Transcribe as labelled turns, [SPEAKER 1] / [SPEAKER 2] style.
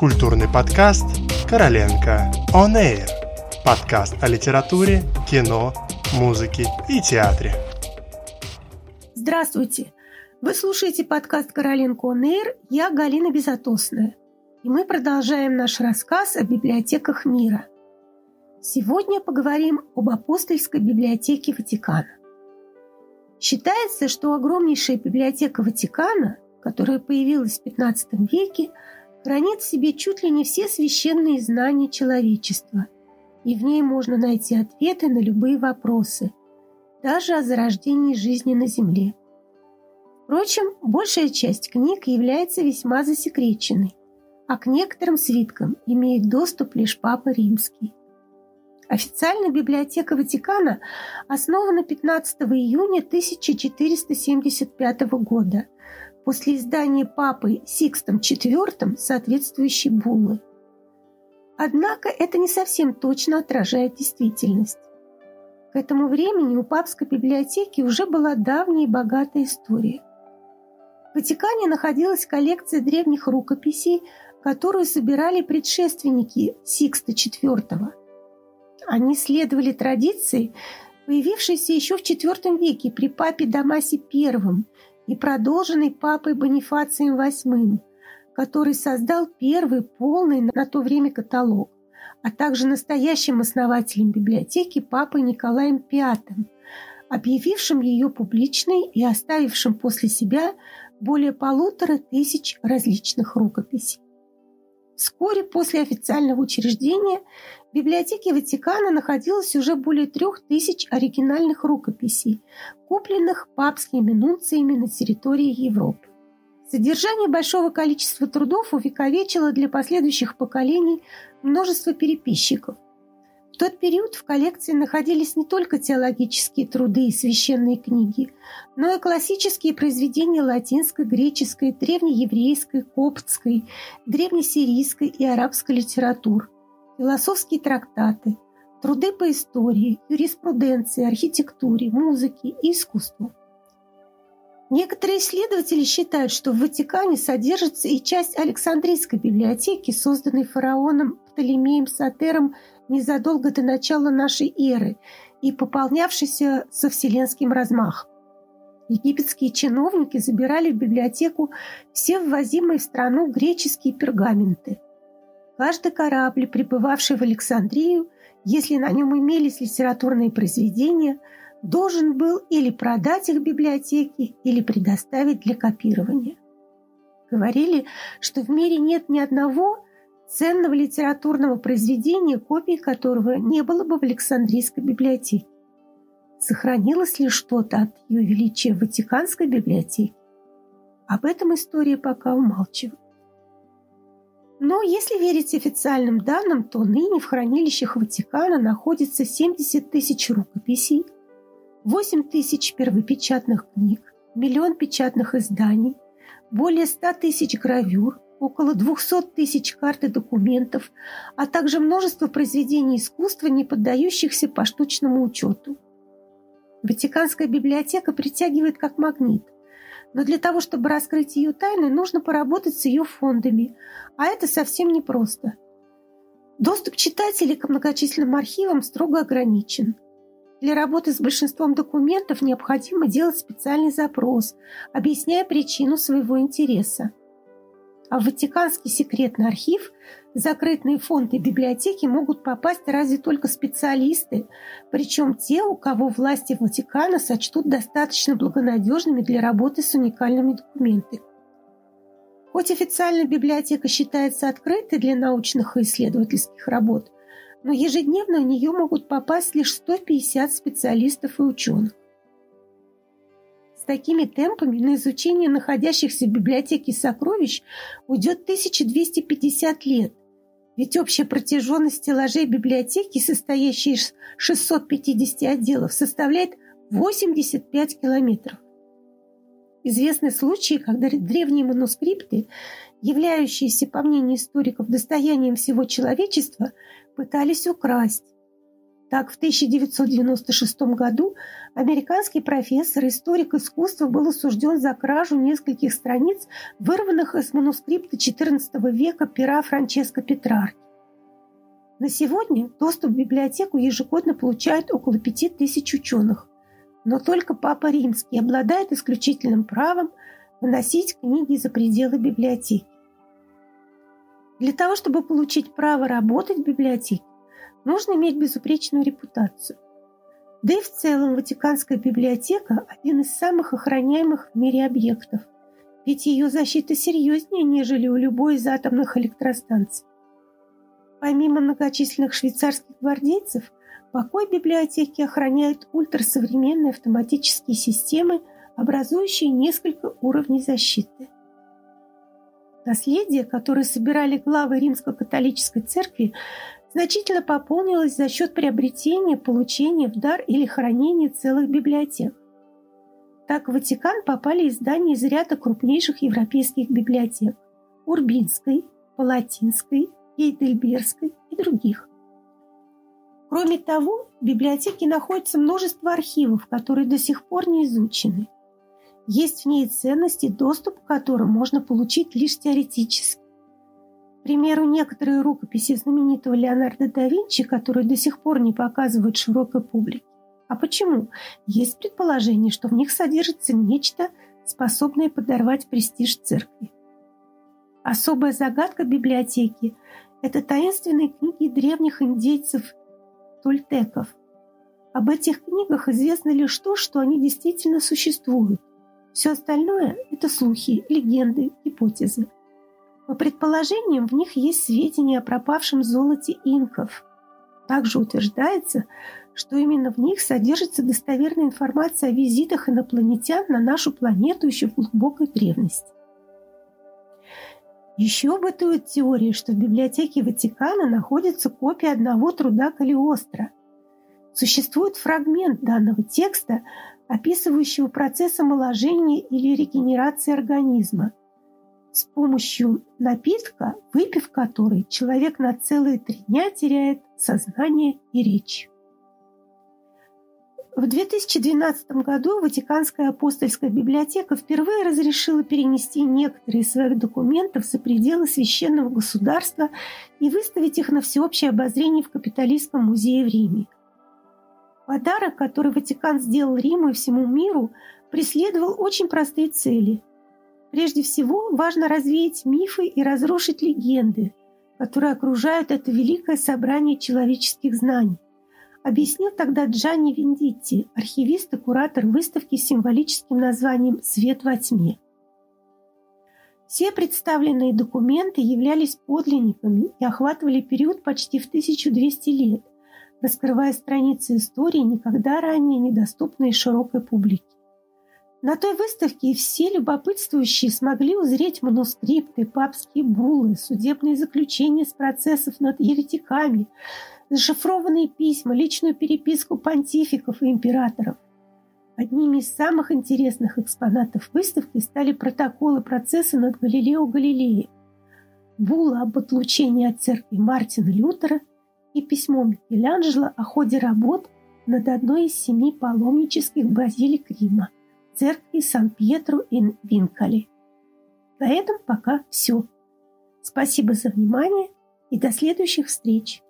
[SPEAKER 1] Культурный подкаст «Короленко On Air». Подкаст о литературе, кино, музыке и театре.
[SPEAKER 2] Здравствуйте! Вы слушаете подкаст «Короленко On Air». Я Галина Безотосная. И мы продолжаем наш рассказ о библиотеках мира. Сегодня поговорим об апостольской библиотеке Ватикана. Считается, что огромнейшая библиотека Ватикана, которая появилась в XV веке, хранит в себе чуть ли не все священные знания человечества, и в ней можно найти ответы на любые вопросы, даже о зарождении жизни на Земле. Впрочем, большая часть книг является весьма засекреченной, а к некоторым свиткам имеет доступ лишь Папа Римский. Официально библиотека Ватикана основана 15 июня 1475 года после издания папой Сикстом IV соответствующей буллы. Однако это не совсем точно отражает действительность. К этому времени у папской библиотеки уже была давняя и богатая история. В Ватикане находилась коллекция древних рукописей, которую собирали предшественники Сикста IV – они следовали традиции, появившейся еще в IV веке при папе Дамасе I и продолженной папой Бонифацием VIII, который создал первый полный на то время каталог, а также настоящим основателем библиотеки папой Николаем V, объявившим ее публичной и оставившим после себя более полутора тысяч различных рукописей. Вскоре после официального учреждения в библиотеке Ватикана находилось уже более трех тысяч оригинальных рукописей, купленных папскими нунциями на территории Европы. Содержание большого количества трудов увековечило для последующих поколений множество переписчиков. Тот период в коллекции находились не только теологические труды и священные книги, но и классические произведения латинской, греческой, древнееврейской, коптской, древнесирийской и арабской литератур – философские трактаты, труды по истории, юриспруденции, архитектуре, музыке и искусству. Некоторые исследователи считают, что в Ватикане содержится и часть Александрийской библиотеки, созданной фараоном Птолемеем Сатером незадолго до начала нашей эры и пополнявшейся со вселенским размахом. Египетские чиновники забирали в библиотеку все ввозимые в страну греческие пергаменты – Каждый корабль, прибывавший в Александрию, если на нем имелись литературные произведения, должен был или продать их библиотеке, или предоставить для копирования. Говорили, что в мире нет ни одного ценного литературного произведения, копии которого не было бы в Александрийской библиотеке. Сохранилось ли что-то от ее величия в Ватиканской библиотеке? Об этом история пока умалчивает. Но если верить официальным данным, то ныне в хранилищах Ватикана находится 70 тысяч рукописей, 8 тысяч первопечатных книг, миллион печатных изданий, более 100 тысяч гравюр, около 200 тысяч карт и документов, а также множество произведений искусства, не поддающихся поштучному учету. Ватиканская библиотека притягивает как магнит – но для того, чтобы раскрыть ее тайны, нужно поработать с ее фондами, а это совсем непросто. Доступ читателей к многочисленным архивам строго ограничен. Для работы с большинством документов необходимо делать специальный запрос, объясняя причину своего интереса а в Ватиканский секретный архив закрытые фонды библиотеки могут попасть разве только специалисты, причем те, у кого власти Ватикана сочтут достаточно благонадежными для работы с уникальными документами. Хоть официально библиотека считается открытой для научных и исследовательских работ, но ежедневно в нее могут попасть лишь 150 специалистов и ученых такими темпами на изучение находящихся в библиотеке сокровищ уйдет 1250 лет. Ведь общая протяженность стеллажей библиотеки, состоящей из 650 отделов, составляет 85 километров. Известны случаи, когда древние манускрипты, являющиеся, по мнению историков, достоянием всего человечества, пытались украсть. Так, в 1996 году американский профессор, историк искусства был осужден за кражу нескольких страниц, вырванных из манускрипта XIV века пера Франческо Петрарки. На сегодня доступ в библиотеку ежегодно получают около пяти тысяч ученых, но только Папа Римский обладает исключительным правом выносить книги за пределы библиотеки. Для того, чтобы получить право работать в библиотеке, нужно иметь безупречную репутацию. Да и в целом Ватиканская библиотека – один из самых охраняемых в мире объектов, ведь ее защита серьезнее, нежели у любой из атомных электростанций. Помимо многочисленных швейцарских гвардейцев, покой библиотеки охраняют ультрасовременные автоматические системы, образующие несколько уровней защиты. Наследие, которое собирали главы Римско-католической церкви, значительно пополнилось за счет приобретения, получения в дар или хранения целых библиотек. Так в Ватикан попали издания из ряда крупнейших европейских библиотек – Урбинской, Палатинской, Гейдельбергской и других. Кроме того, в библиотеке находится множество архивов, которые до сих пор не изучены. Есть в ней ценности, доступ к которым можно получить лишь теоретически. К примеру, некоторые рукописи знаменитого Леонардо да Винчи, которые до сих пор не показывают широкой публике. А почему? Есть предположение, что в них содержится нечто, способное подорвать престиж церкви. Особая загадка библиотеки – это таинственные книги древних индейцев тольтеков. Об этих книгах известно лишь то, что они действительно существуют. Все остальное – это слухи, легенды, гипотезы. По предположениям, в них есть сведения о пропавшем золоте инков. Также утверждается, что именно в них содержится достоверная информация о визитах инопланетян на нашу планету еще в глубокой древности. Еще бытует теория, что в библиотеке Ватикана находится копия одного труда Калиостро. Существует фрагмент данного текста, описывающего процесс омоложения или регенерации организма – с помощью напитка, выпив который, человек на целые три дня теряет сознание и речь. В 2012 году Ватиканская апостольская библиотека впервые разрешила перенести некоторые из своих документов за пределы священного государства и выставить их на всеобщее обозрение в Капитолийском музее в Риме. Подарок, который Ватикан сделал Риму и всему миру, преследовал очень простые цели – Прежде всего, важно развеять мифы и разрушить легенды, которые окружают это великое собрание человеческих знаний. Объяснил тогда Джанни Виндитти, архивист и куратор выставки с символическим названием «Свет во тьме». Все представленные документы являлись подлинниками и охватывали период почти в 1200 лет, раскрывая страницы истории, никогда ранее недоступные широкой публике. На той выставке все любопытствующие смогли узреть манускрипты, папские буллы, судебные заключения с процессов над еретиками, зашифрованные письма, личную переписку понтификов и императоров. Одними из самых интересных экспонатов выставки стали протоколы процесса над Галилео Галилеем, булла об отлучении от церкви Мартина Лютера и письмо Микеланджело о ходе работ над одной из семи паломнических базилик Рима – церкви Сан-Пьетро ин Винкали. На этом пока все. Спасибо за внимание и до следующих встреч.